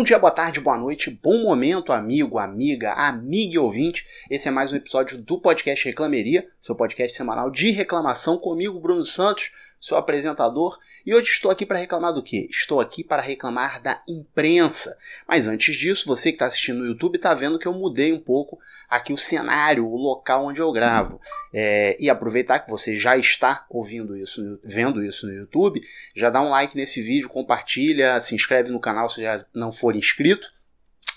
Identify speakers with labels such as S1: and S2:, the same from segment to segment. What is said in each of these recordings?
S1: Bom dia, boa tarde, boa noite, bom momento, amigo, amiga, amiga e ouvinte. Esse é mais um episódio do podcast Reclameria, seu podcast semanal de reclamação comigo, Bruno Santos seu apresentador, e hoje estou aqui para reclamar do quê? Estou aqui para reclamar da imprensa. Mas antes disso, você que está assistindo no YouTube está vendo que eu mudei um pouco aqui o cenário, o local onde eu gravo. É, e aproveitar que você já está ouvindo isso, vendo isso no YouTube, já dá um like nesse vídeo, compartilha, se inscreve no canal se já não for inscrito.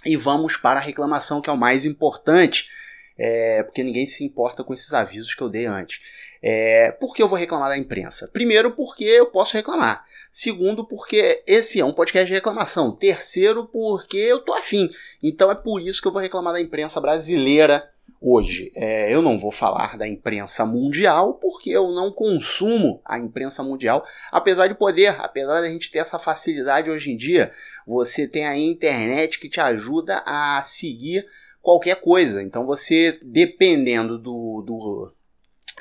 S1: E vamos para a reclamação, que é o mais importante, é, porque ninguém se importa com esses avisos que eu dei antes. É, por que eu vou reclamar da imprensa? Primeiro, porque eu posso reclamar. Segundo, porque esse é um podcast de reclamação. Terceiro, porque eu tô afim. Então é por isso que eu vou reclamar da imprensa brasileira hoje. É, eu não vou falar da imprensa mundial, porque eu não consumo a imprensa mundial, apesar de poder, apesar da gente ter essa facilidade hoje em dia, você tem a internet que te ajuda a seguir qualquer coisa. Então você, dependendo do, do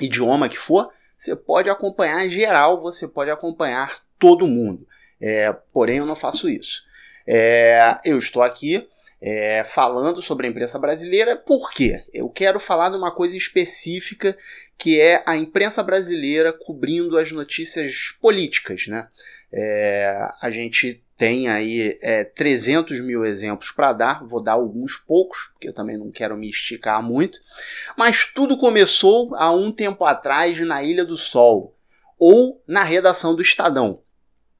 S1: idioma que for, você pode acompanhar em geral, você pode acompanhar todo mundo. É, porém, eu não faço isso. É, eu estou aqui é, falando sobre a imprensa brasileira, por quê? Eu quero falar de uma coisa específica que é a imprensa brasileira cobrindo as notícias políticas. Né? É, a gente tem aí é, 300 mil exemplos para dar, vou dar alguns poucos, porque eu também não quero me esticar muito. Mas tudo começou há um tempo atrás na Ilha do Sol, ou na redação do Estadão.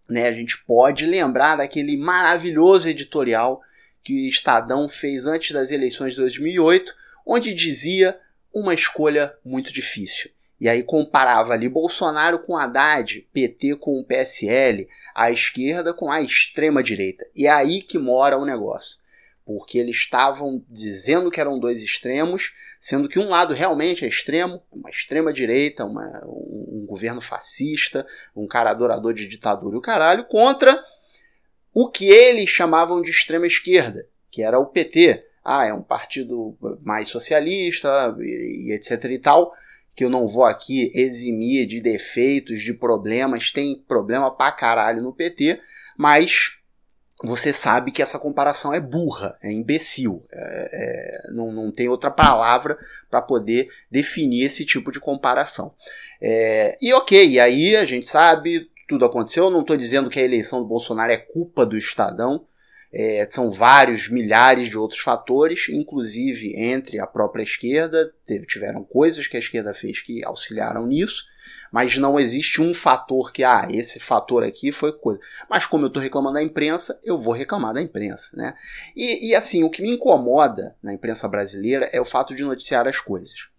S1: Né, a gente pode lembrar daquele maravilhoso editorial que o Estadão fez antes das eleições de 2008, onde dizia uma escolha muito difícil. E aí comparava ali Bolsonaro com Haddad, PT com o PSL, a esquerda com a extrema direita. E é aí que mora o negócio. Porque eles estavam dizendo que eram dois extremos, sendo que um lado realmente é extremo, uma extrema direita, uma, um, um governo fascista, um cara adorador de ditadura e o caralho, contra o que eles chamavam de extrema esquerda, que era o PT. Ah, é um partido mais socialista e, e etc e tal que eu não vou aqui eximir de defeitos, de problemas, tem problema pra caralho no PT, mas você sabe que essa comparação é burra, é imbecil, é, é, não, não tem outra palavra para poder definir esse tipo de comparação. É, e ok, aí a gente sabe, tudo aconteceu, eu não estou dizendo que a eleição do Bolsonaro é culpa do Estadão, é, são vários milhares de outros fatores, inclusive entre a própria esquerda, teve, tiveram coisas que a esquerda fez que auxiliaram nisso, mas não existe um fator que, ah, esse fator aqui foi coisa. Mas como eu estou reclamando da imprensa, eu vou reclamar da imprensa, né? E, e assim, o que me incomoda na imprensa brasileira é o fato de noticiar as coisas.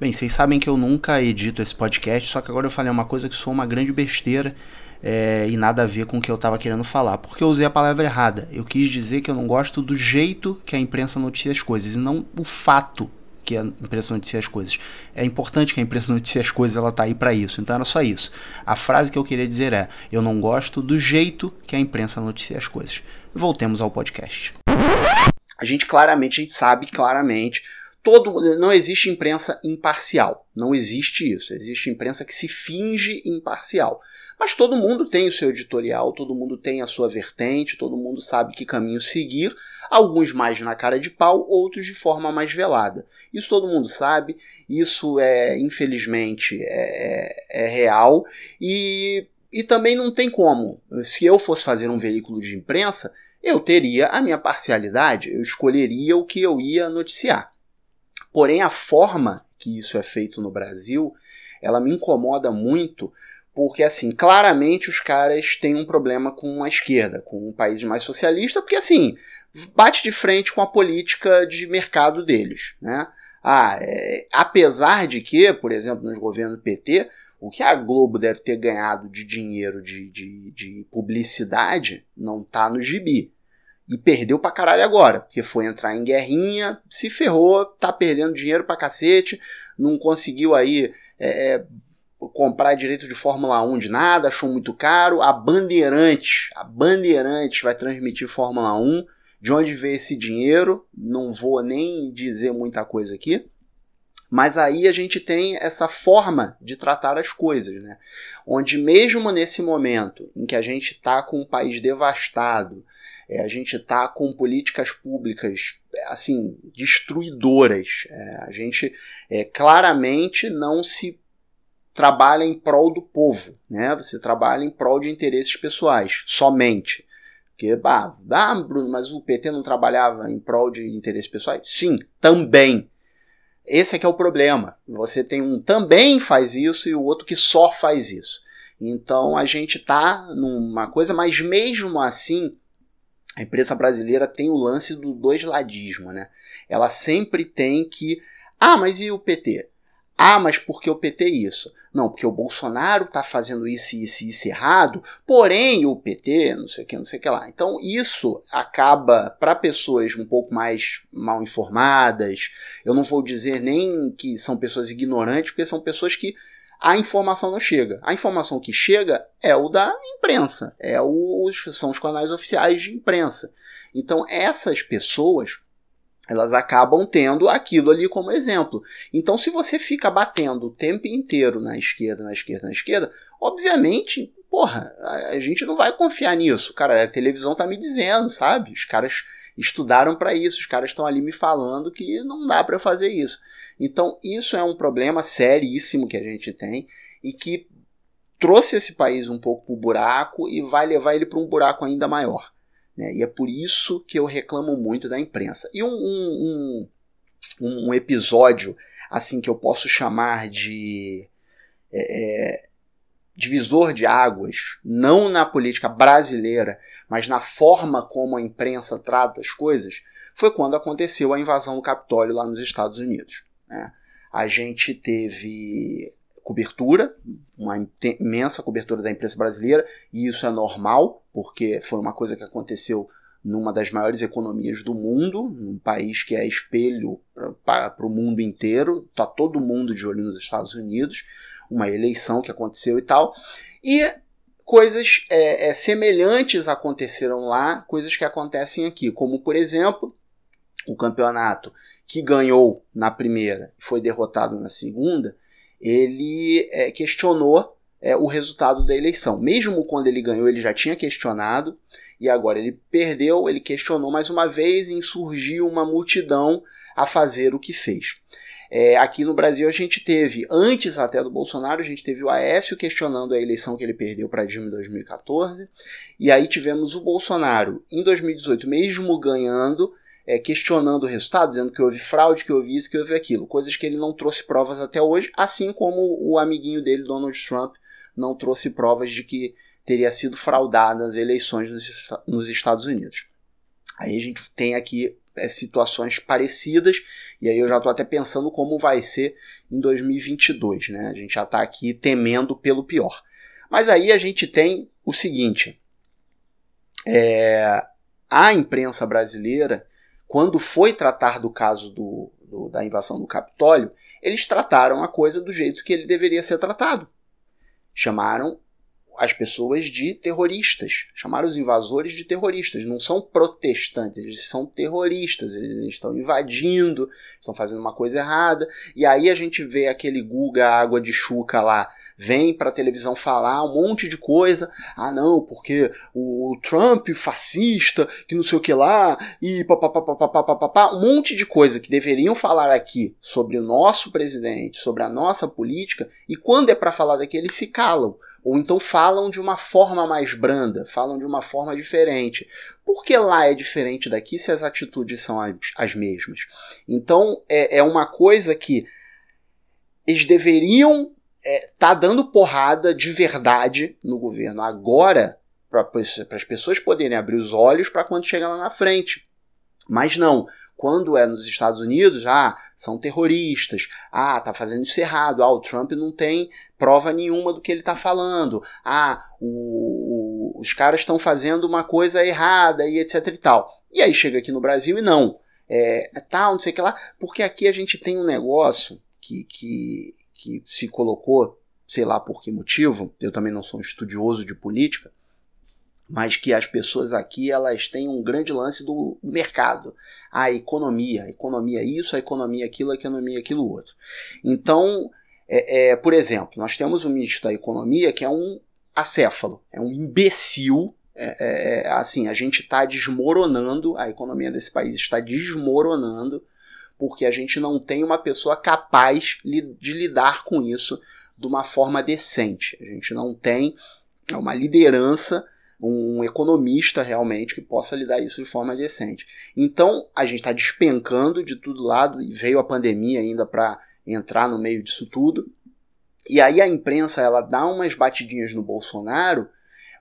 S1: Bem, vocês sabem que eu nunca edito esse podcast, só que agora eu falei uma coisa que sou uma grande besteira é, e nada a ver com o que eu estava querendo falar, porque eu usei a palavra errada. Eu quis dizer que eu não gosto do jeito que a imprensa noticia as coisas, e não o fato que a imprensa noticia as coisas. É importante que a imprensa noticie as coisas, ela tá aí para isso. Então era só isso. A frase que eu queria dizer é: eu não gosto do jeito que a imprensa noticia as coisas. Voltemos ao podcast. A gente claramente, a gente sabe claramente todo não existe imprensa imparcial, não existe isso. Existe imprensa que se finge imparcial. Mas todo mundo tem o seu editorial, todo mundo tem a sua vertente, todo mundo sabe que caminho seguir, alguns mais na cara de pau, outros de forma mais velada. Isso todo mundo sabe, isso é, infelizmente, é, é real e, e também não tem como. Se eu fosse fazer um veículo de imprensa, eu teria a minha parcialidade, eu escolheria o que eu ia noticiar. Porém, a forma que isso é feito no Brasil, ela me incomoda muito porque, assim, claramente os caras têm um problema com a esquerda, com um país mais socialista, porque, assim, bate de frente com a política de mercado deles, né? Ah, é, apesar de que, por exemplo, nos governos PT, o que a Globo deve ter ganhado de dinheiro de, de, de publicidade não tá no gibi. E perdeu pra caralho agora, porque foi entrar em guerrinha, se ferrou, tá perdendo dinheiro pra cacete, não conseguiu aí é, é comprar direito de Fórmula 1 de nada, achou muito caro. A Bandeirantes, a Bandeirantes vai transmitir Fórmula 1. De onde veio esse dinheiro? Não vou nem dizer muita coisa aqui. Mas aí a gente tem essa forma de tratar as coisas, né? Onde mesmo nesse momento em que a gente está com um país devastado, É, a gente está com políticas públicas assim destruidoras. É, a gente é, claramente não se trabalha em prol do povo, né? Você trabalha em prol de interesses pessoais, somente. Porque, bah, ah, Bruno, mas o PT não trabalhava em prol de interesses pessoais? Sim, também. Esse é que é o problema. Você tem um também faz isso e o outro que só faz isso. Então a gente tá numa coisa, mas mesmo assim, a imprensa brasileira tem o lance do dois ladismo, né? Ela sempre tem que. Ah, mas e o PT? Ah, mas por que o PT isso? Não, porque o Bolsonaro está fazendo isso isso e isso errado, porém o PT, não sei o que, não sei o que lá. Então isso acaba, para pessoas um pouco mais mal informadas, eu não vou dizer nem que são pessoas ignorantes, porque são pessoas que a informação não chega. A informação que chega é o da imprensa, é os, são os canais oficiais de imprensa. Então essas pessoas elas acabam tendo aquilo ali como exemplo. Então, se você fica batendo o tempo inteiro na esquerda, na esquerda, na esquerda, obviamente, porra, a gente não vai confiar nisso. Cara, a televisão tá me dizendo, sabe? Os caras estudaram para isso, os caras estão ali me falando que não dá para fazer isso. Então, isso é um problema seríssimo que a gente tem e que trouxe esse país um pouco pro buraco e vai levar ele para um buraco ainda maior. Né? E é por isso que eu reclamo muito da imprensa. E um, um, um, um episódio assim que eu posso chamar de é, é, divisor de águas, não na política brasileira, mas na forma como a imprensa trata as coisas, foi quando aconteceu a invasão do Capitólio lá nos Estados Unidos. Né? A gente teve cobertura, uma imensa cobertura da imprensa brasileira, e isso é normal, porque foi uma coisa que aconteceu numa das maiores economias do mundo, num país que é espelho para o mundo inteiro, está todo mundo de olho nos Estados Unidos, uma eleição que aconteceu e tal. E coisas é, é, semelhantes aconteceram lá, coisas que acontecem aqui, como por exemplo o campeonato que ganhou na primeira e foi derrotado na segunda, ele é, questionou é, o resultado da eleição. Mesmo quando ele ganhou, ele já tinha questionado, e agora ele perdeu, ele questionou mais uma vez e insurgiu uma multidão a fazer o que fez. É, aqui no Brasil a gente teve, antes até do Bolsonaro, a gente teve o Aécio questionando a eleição que ele perdeu para Dilma em 2014, e aí tivemos o Bolsonaro em 2018, mesmo ganhando, é, questionando o resultado, dizendo que houve fraude, que houve isso, que houve aquilo, coisas que ele não trouxe provas até hoje, assim como o amiguinho dele, Donald Trump, não trouxe provas de que teria sido fraudada as eleições nos Estados Unidos. Aí a gente tem aqui é, situações parecidas, e aí eu já estou até pensando como vai ser em 2022, né? A gente já está aqui temendo pelo pior. Mas aí a gente tem o seguinte: é, a imprensa brasileira quando foi tratar do caso do, do, da invasão do Capitólio, eles trataram a coisa do jeito que ele deveria ser tratado. Chamaram as pessoas de terroristas, chamaram os invasores de terroristas. Não são protestantes, eles são terroristas, eles estão invadindo, estão fazendo uma coisa errada. E aí a gente vê aquele Guga Água de Chuca lá, vem para a televisão falar um monte de coisa. Ah, não, porque o Trump fascista, que não sei o que lá, e papapá, um monte de coisa que deveriam falar aqui sobre o nosso presidente, sobre a nossa política, e quando é para falar daqui, eles se calam ou então falam de uma forma mais branda, falam de uma forma diferente. Por que lá é diferente daqui se as atitudes são as, as mesmas? Então é, é uma coisa que eles deveriam estar é, tá dando porrada de verdade no governo agora para as pessoas poderem abrir os olhos para quando chegar lá na frente. Mas não, quando é nos Estados Unidos, ah, são terroristas, ah, tá fazendo isso errado, ah, o Trump não tem prova nenhuma do que ele tá falando, ah, o, o, os caras estão fazendo uma coisa errada e etc e tal. E aí chega aqui no Brasil e não, é, é tal, não sei o que lá, porque aqui a gente tem um negócio que, que, que se colocou, sei lá por que motivo, eu também não sou um estudioso de política, mas que as pessoas aqui elas têm um grande lance do mercado, a economia, a economia isso, a economia aquilo, a economia aquilo outro. Então, é, é, por exemplo, nós temos um ministro da economia que é um acéfalo, é um imbecil, É, é, assim, a gente está desmoronando, a economia desse país está desmoronando, porque a gente não tem uma pessoa capaz de lidar com isso de uma forma decente. A gente não tem uma liderança, um economista realmente que possa lidar isso de forma decente. Então a gente está despencando de todo lado e veio a pandemia ainda para entrar no meio disso tudo. E aí a imprensa ela dá umas batidinhas no Bolsonaro,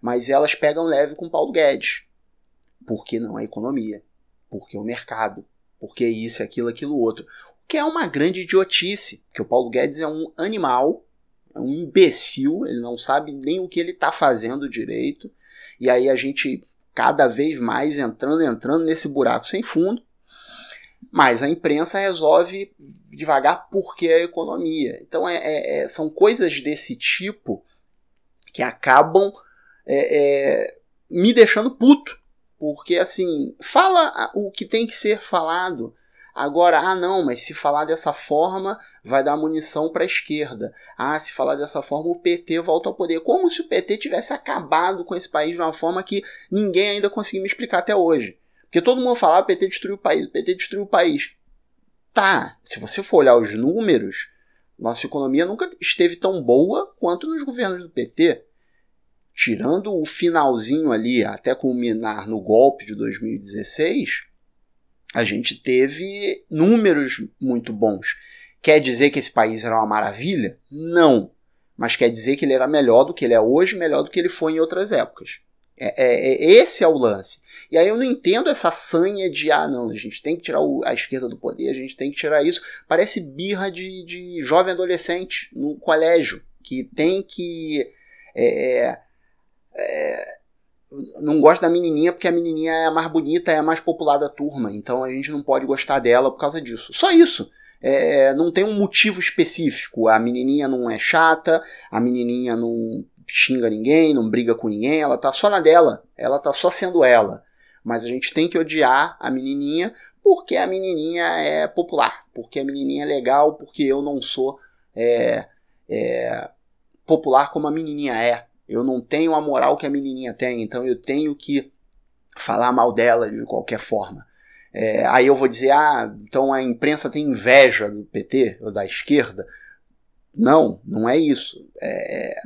S1: mas elas pegam leve com Paulo Guedes. Porque não é economia, porque é o mercado, porque isso, aquilo, aquilo outro. O que é uma grande idiotice, que o Paulo Guedes é um animal, é um imbecil, ele não sabe nem o que ele está fazendo direito. E aí a gente cada vez mais entrando, entrando nesse buraco sem fundo. Mas a imprensa resolve devagar porque é a economia. Então é, é, é, são coisas desse tipo que acabam é, é, me deixando puto. Porque assim, fala o que tem que ser falado. Agora, ah não, mas se falar dessa forma vai dar munição para a esquerda. Ah, se falar dessa forma o PT volta ao poder. Como se o PT tivesse acabado com esse país de uma forma que ninguém ainda conseguiu me explicar até hoje. Porque todo mundo fala, ah, PT destruiu o país, o PT destruiu o país. Tá, se você for olhar os números, nossa economia nunca esteve tão boa quanto nos governos do PT. Tirando o finalzinho ali, até culminar no golpe de 2016, a gente teve números muito bons. Quer dizer que esse país era uma maravilha? Não. Mas quer dizer que ele era melhor do que ele é hoje, melhor do que ele foi em outras épocas. É, é, é, esse é o lance. E aí eu não entendo essa sanha de, ah, não, a gente tem que tirar o, a esquerda do poder, a gente tem que tirar isso. Parece birra de, de jovem adolescente no colégio, que tem que. É, é, não gosta da menininha porque a menininha é a mais bonita, é a mais popular da turma, então a gente não pode gostar dela por causa disso. Só isso. É, não tem um motivo específico. A menininha não é chata, a menininha não xinga ninguém, não briga com ninguém, ela tá só na dela, ela tá só sendo ela. Mas a gente tem que odiar a menininha porque a menininha é popular, porque a menininha é legal, porque eu não sou é, é, popular como a menininha é. Eu não tenho a moral que a menininha tem, então eu tenho que falar mal dela de qualquer forma. É, aí eu vou dizer, ah, então a imprensa tem inveja do PT ou da esquerda. Não, não é isso. É,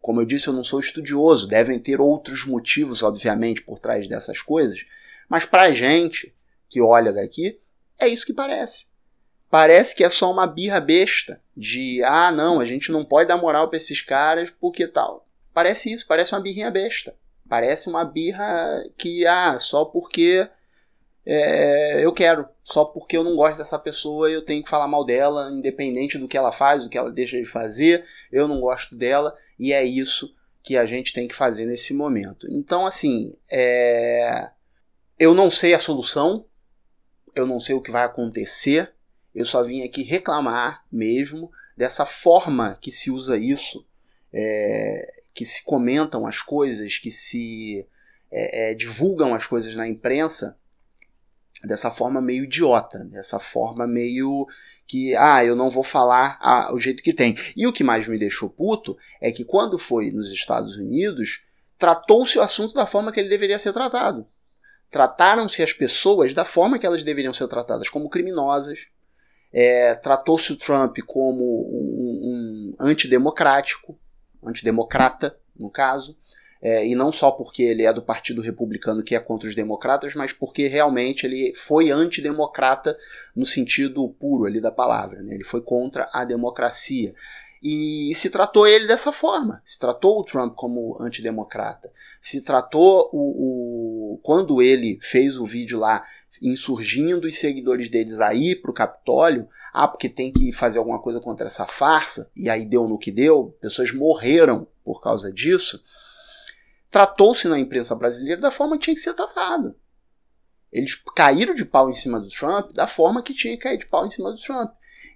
S1: como eu disse, eu não sou estudioso, devem ter outros motivos, obviamente, por trás dessas coisas, mas para a gente que olha daqui, é isso que parece. Parece que é só uma birra besta de, ah, não, a gente não pode dar moral para esses caras porque tal. Parece isso, parece uma birrinha besta. Parece uma birra que, ah, só porque é, eu quero. Só porque eu não gosto dessa pessoa, eu tenho que falar mal dela, independente do que ela faz, do que ela deixa de fazer. Eu não gosto dela e é isso que a gente tem que fazer nesse momento. Então, assim, é... eu não sei a solução, eu não sei o que vai acontecer, eu só vim aqui reclamar mesmo dessa forma que se usa isso, é... que se comentam as coisas, que se é, é divulgam as coisas na imprensa dessa forma meio idiota, dessa forma meio que, ah, eu não vou falar ah, o jeito que tem. E o que mais me deixou puto é que quando foi nos Estados Unidos, tratou-se o assunto da forma que ele deveria ser tratado. Trataram-se as pessoas da forma que elas deveriam ser tratadas, como criminosas. É, tratou-se o Trump como um, um antidemocrático, antidemocrata, no caso. É, e não só porque ele é do Partido Republicano que é contra os democratas, mas porque realmente ele foi antidemocrata no sentido puro ali da palavra. Né? Ele foi contra a democracia. E se tratou ele dessa forma. Se tratou o Trump como antidemocrata. Se tratou o, o quando ele fez o vídeo lá insurgindo os seguidores deles aí pro Capitólio, ah, porque tem que fazer alguma coisa contra essa farsa, e aí deu no que deu, pessoas morreram por causa disso tratou-se na imprensa brasileira da forma que tinha que ser tratado. Eles caíram de pau em cima do Trump da forma que tinha que cair de pau em cima do Trump.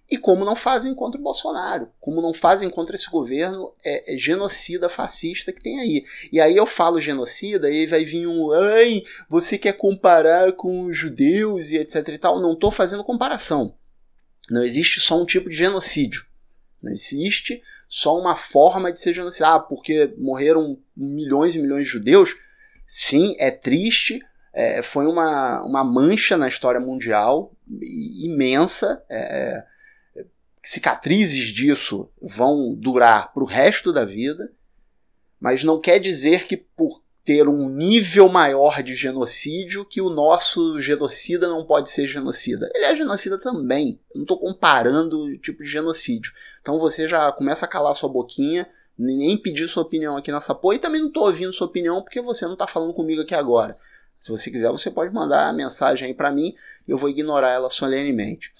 S1: E como não fazem contra o Bolsonaro, como não fazem contra esse governo é, é genocida fascista que tem aí. E aí eu falo genocida e aí vai vir um, ai, você quer comparar com os judeus e etc e tal. Não estou fazendo comparação. Não existe só um tipo de genocídio. Não existe só uma forma de ser genocida. Ah, porque morreram milhões e milhões de judeus. sim, é triste, é, foi uma, uma mancha na história mundial imensa. É, é cicatrizes disso vão durar para o resto da vida, mas não quer dizer que por ter um nível maior de genocídio que o nosso genocida não pode ser genocida. Ele é genocida também. Não estou comparando o tipo de genocídio. Então você já começa a calar sua boquinha, nem pedir sua opinião aqui nessa porra, e também não estou ouvindo sua opinião porque você não está falando comigo aqui agora. Se você quiser, você pode mandar a mensagem aí para mim, eu vou ignorar ela solenemente.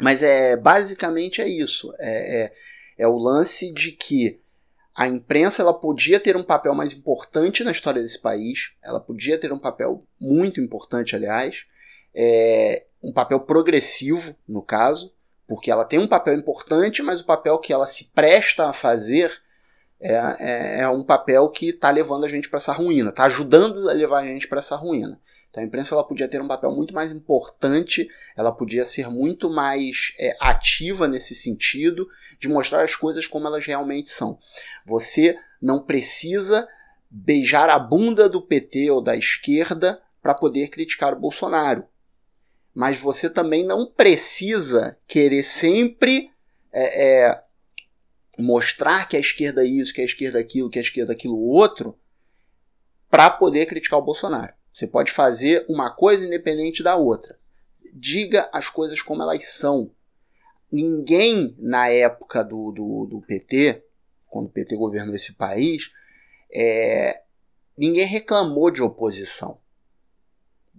S1: Mas é basicamente é isso. É, é, é o lance de que a imprensa ela podia ter um papel mais importante na história desse país, ela podia ter um papel muito importante, aliás, é, um papel progressivo, no caso, porque ela tem um papel importante, mas o papel que ela se presta a fazer é, é, é um papel que está levando a gente para essa ruína, está ajudando a levar a gente para essa ruína. Então a imprensa ela podia ter um papel muito mais importante, ela podia ser muito mais é, ativa nesse sentido, de mostrar as coisas como elas realmente são. Você não precisa beijar a bunda do PT ou da esquerda para poder criticar o Bolsonaro. Mas você também não precisa querer sempre é, é, mostrar que a esquerda é isso, que a esquerda é aquilo, que a esquerda é aquilo outro, para poder criticar o Bolsonaro. Você pode fazer uma coisa independente da outra. Diga as coisas como elas são. Ninguém na época do, do, do PT, quando o PT governou esse país, é, ninguém reclamou de oposição.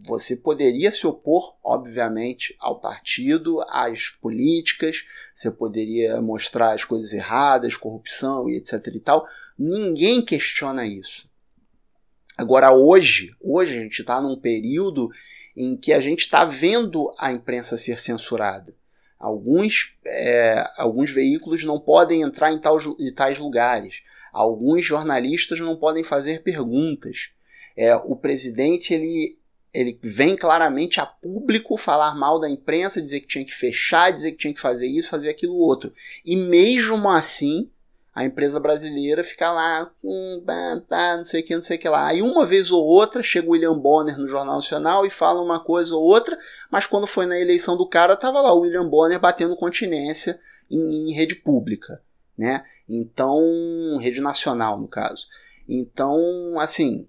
S1: Você poderia se opor, obviamente, ao partido, às políticas, você poderia mostrar as coisas erradas, corrupção e etc e tal. Ninguém questiona isso. Agora, hoje, hoje a gente está num período em que a gente está vendo a imprensa ser censurada. Alguns, é, alguns veículos não podem entrar em, tal, em tais lugares. Alguns jornalistas não podem fazer perguntas. É, o presidente ele, ele vem claramente a público falar mal da imprensa, dizer que tinha que fechar, dizer que tinha que fazer isso, fazer aquilo outro. E mesmo assim, a empresa brasileira fica lá com não sei o que, não sei o que lá. Aí uma vez ou outra chega o William Bonner no Jornal Nacional e fala uma coisa ou outra, mas quando foi na eleição do cara, tava lá o William Bonner batendo continência em, em rede pública, né? Então, rede nacional no caso. Então, assim,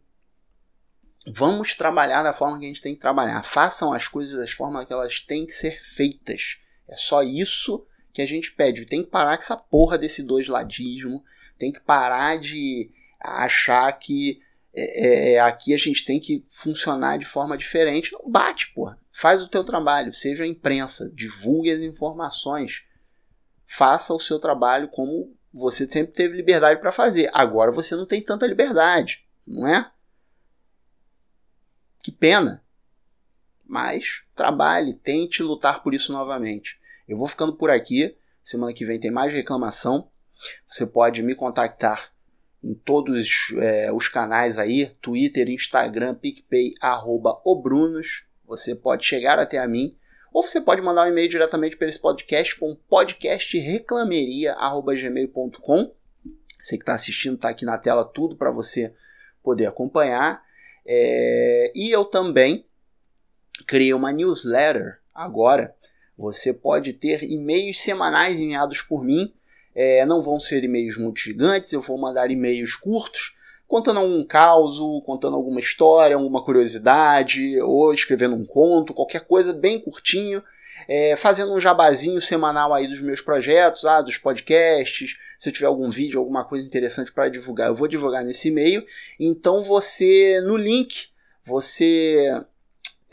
S1: vamos trabalhar da forma que a gente tem que trabalhar. Façam as coisas das formas que elas têm que ser feitas. É só isso que a gente pede. Tem que parar com essa porra desse dois ladismo. Tem que parar de achar que é, é, aqui a gente tem que funcionar de forma diferente. Não bate, porra. Faz o teu trabalho, seja a imprensa, divulgue as informações. Faça o seu trabalho como você sempre teve liberdade para fazer. Agora você não tem tanta liberdade, não é? Que pena. Mas trabalhe, tente lutar por isso novamente. Eu vou ficando por aqui. Semana que vem tem mais reclamação. Você pode me contactar em todos é, os canais aí: Twitter, Instagram, PicPay, arroba obrunos. Você pode chegar até a mim. Ou você pode mandar um e-mail diretamente para esse podcast com podcastreclameria.gmail.com. Você que está assistindo, está aqui na tela tudo para você poder acompanhar. É, e eu também criei uma newsletter agora você pode ter e-mails semanais enviados por mim. É, não vão ser e-mails muito gigantes, eu vou mandar e-mails curtos, contando algum caos, contando alguma história, alguma curiosidade, ou escrevendo um conto, qualquer coisa bem curtinho, é, fazendo um jabazinho semanal aí dos meus projetos, ah, dos podcasts, se eu tiver algum vídeo, alguma coisa interessante para divulgar, eu vou divulgar nesse e-mail. Então você, no link, você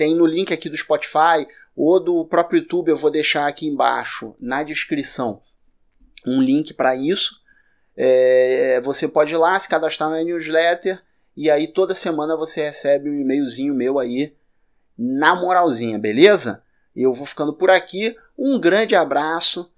S1: tem no link aqui do Spotify ou do próprio YouTube, eu vou deixar aqui embaixo na descrição um link para isso. É, você pode ir lá se cadastrar na newsletter e aí toda semana você recebe um e-mailzinho meu aí na moralzinha, beleza? Eu vou ficando por aqui. Um grande abraço.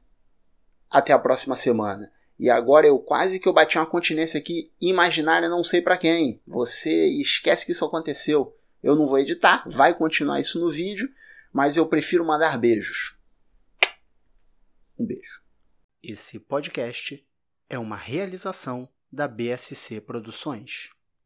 S1: Até a próxima semana. E agora eu quase que eu bati uma continência aqui imaginária, não sei para quem. Você esquece que isso aconteceu. Eu não vou editar, vai continuar isso no vídeo, mas eu prefiro mandar beijos. Um beijo. Esse podcast é uma realização da BSC Produções.